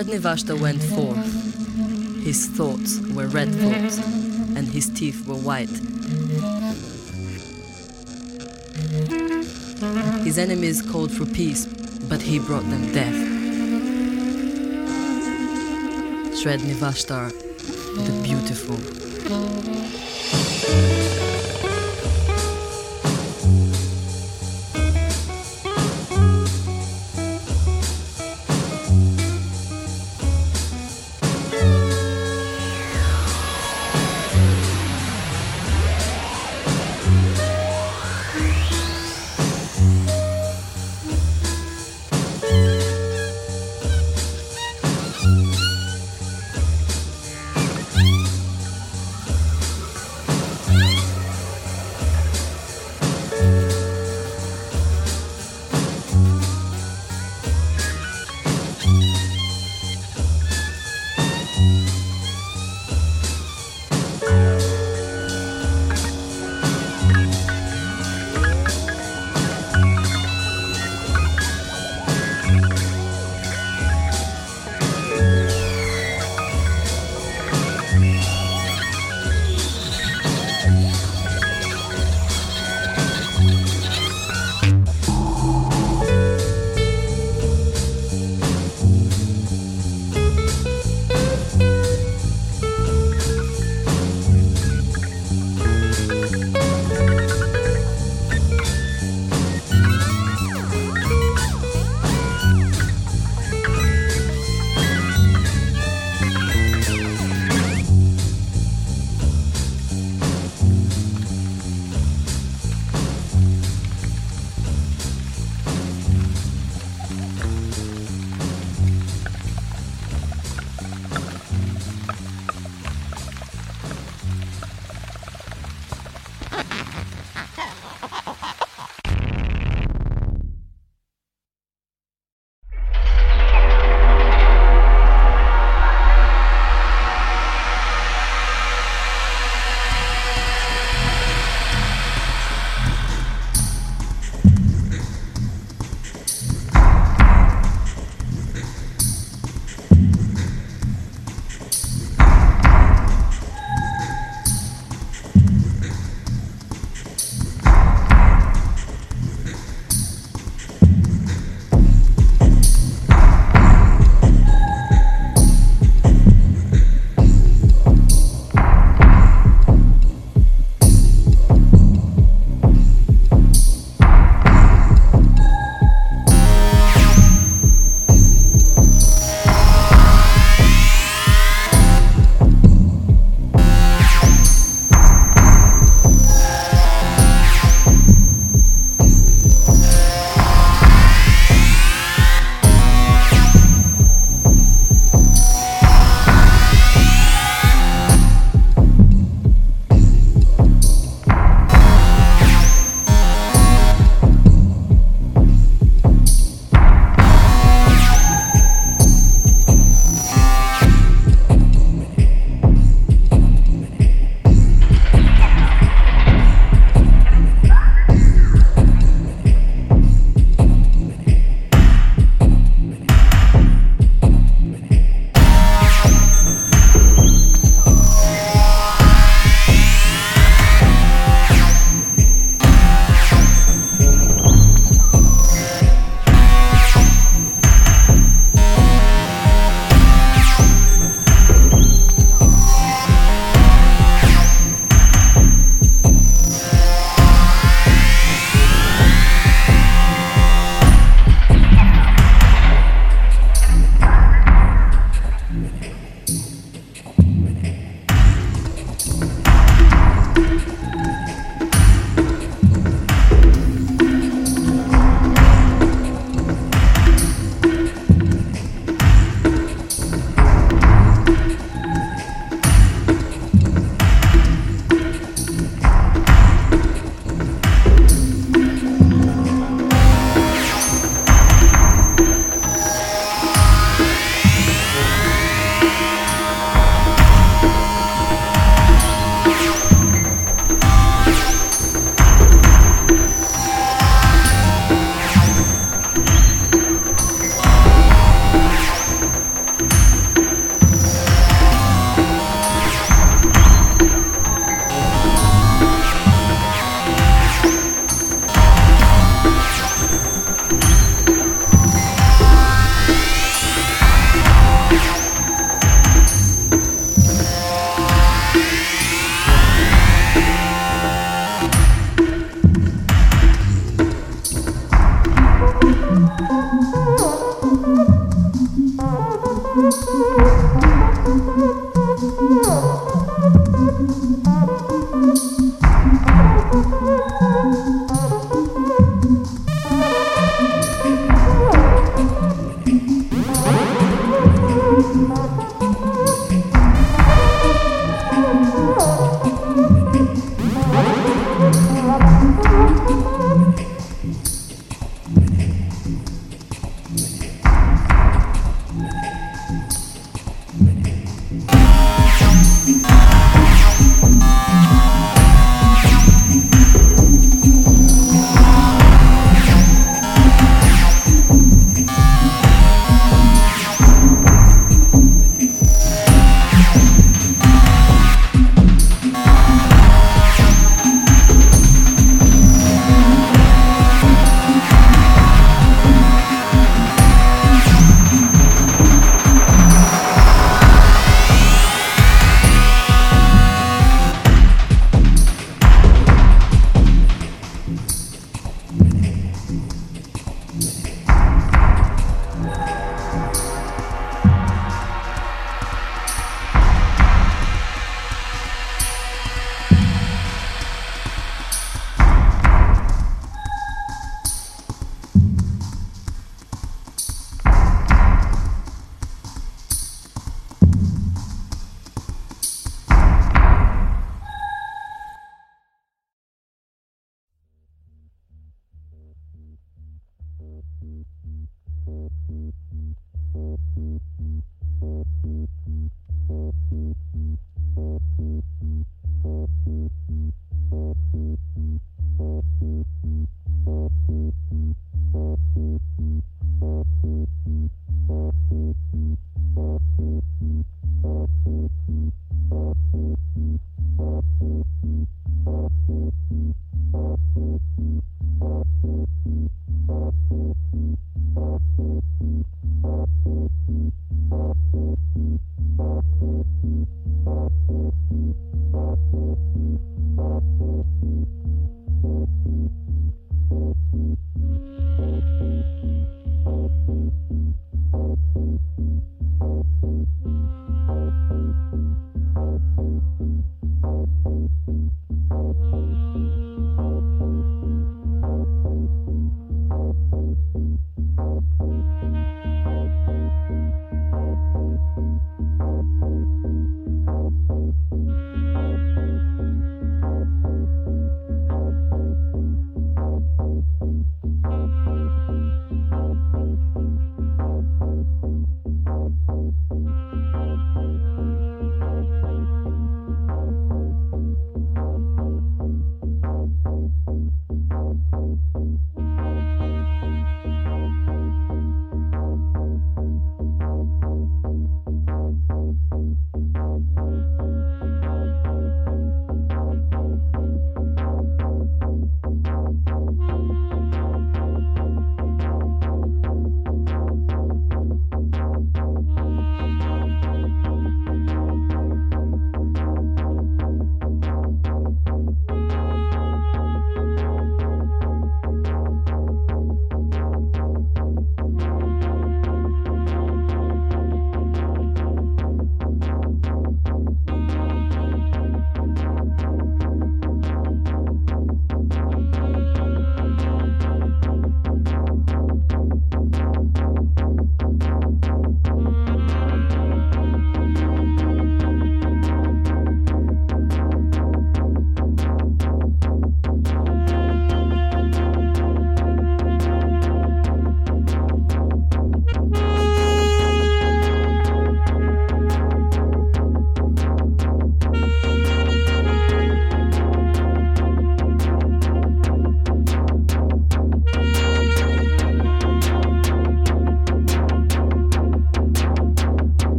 Sredni Vashtar went forth. His thoughts were red thoughts, and his teeth were white. His enemies called for peace, but he brought them death. Sredni Vashtar, the beautiful.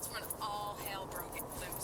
That's when all hell broke loose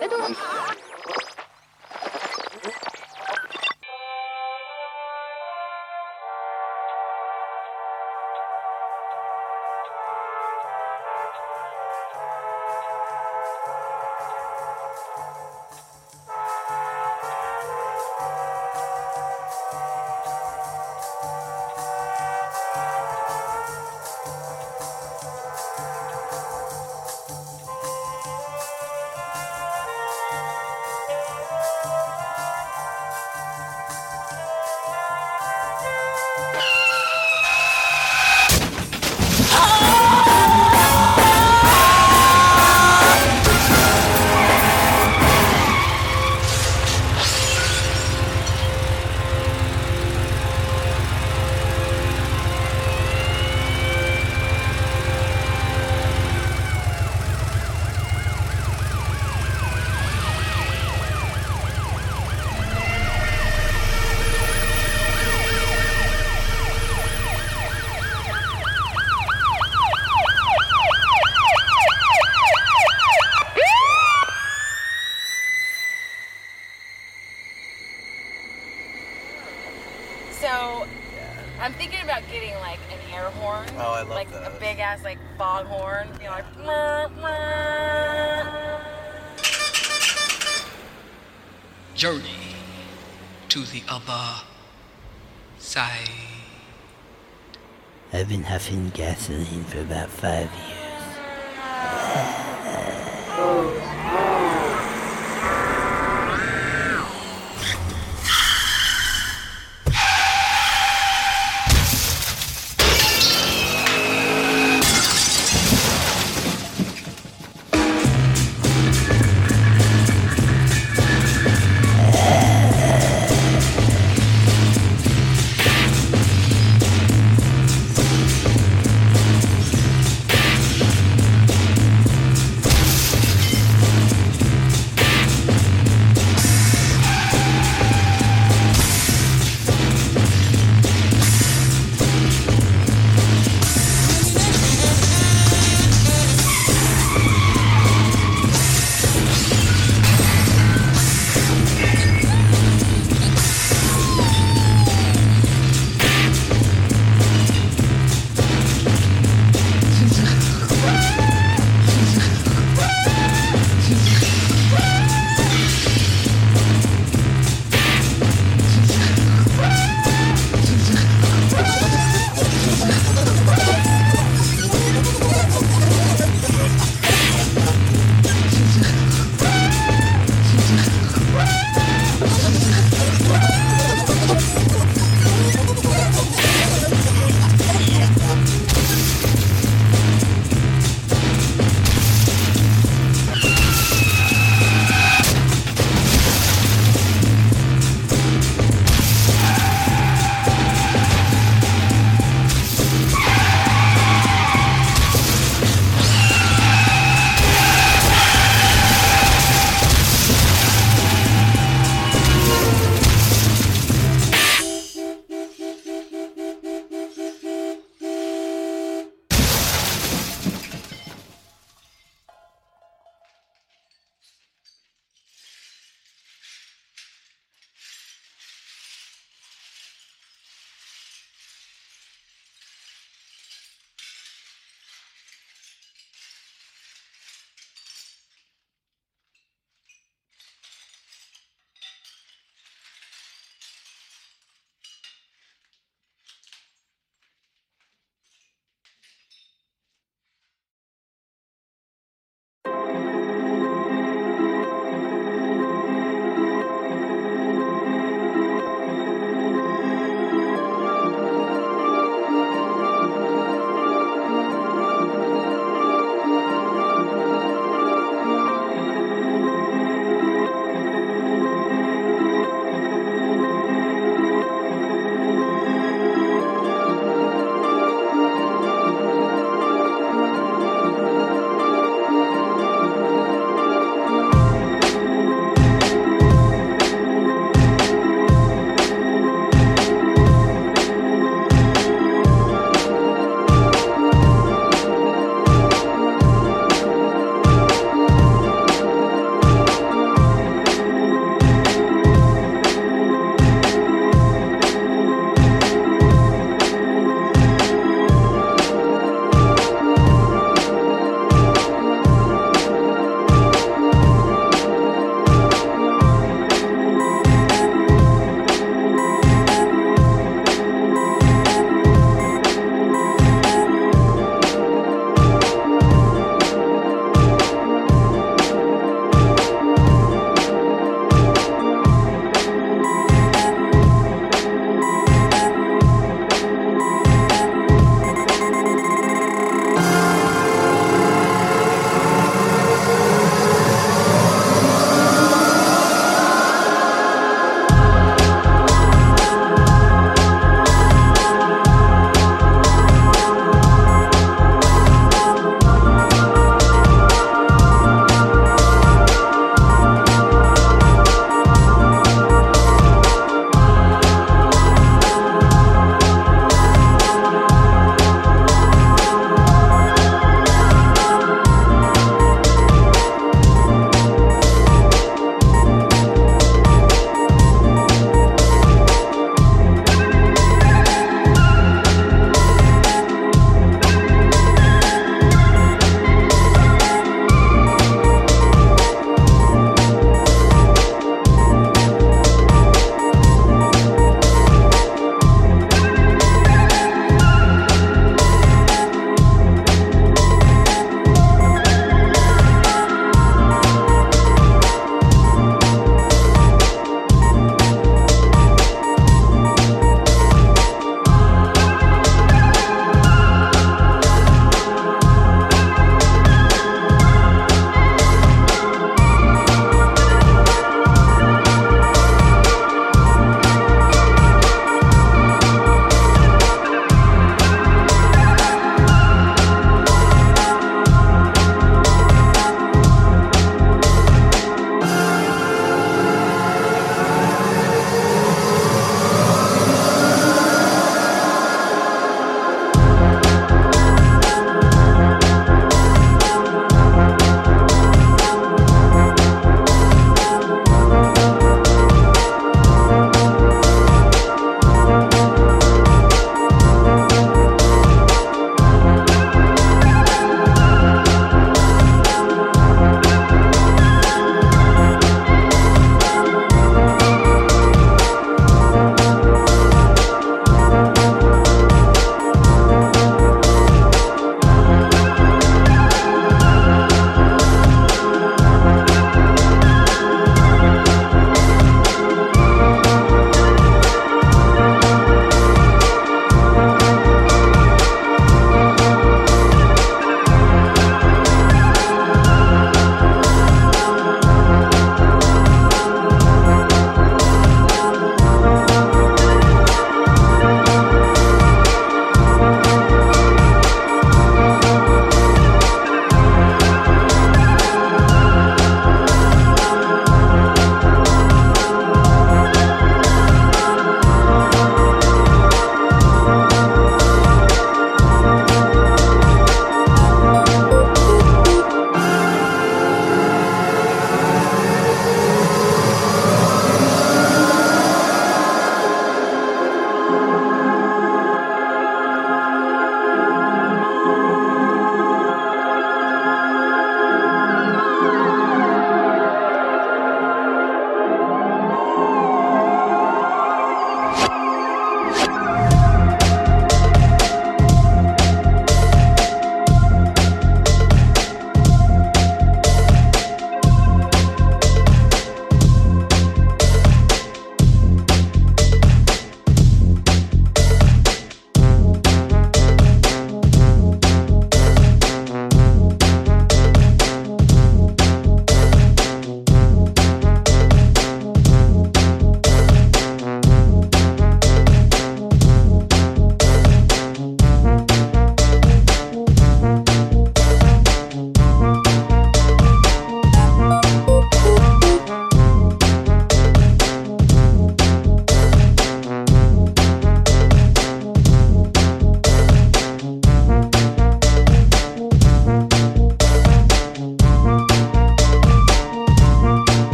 Ve doğru. Huffing gasoline for about five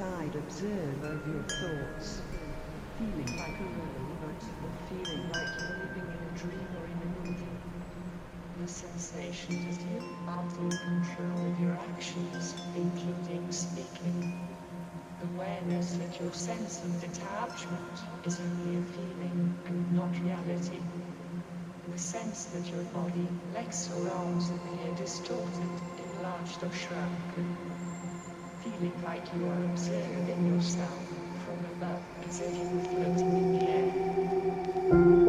inside observer of your thoughts. Feeling like a robot or feeling like you're living in a dream or in a movie. The sensation that you are in control of your actions, including speaking. Awareness that your sense of detachment is only a feeling and not reality. The sense that your body, legs or arms appear distorted, enlarged or shrunken like you are observing yourself from above as if you were floating in the air.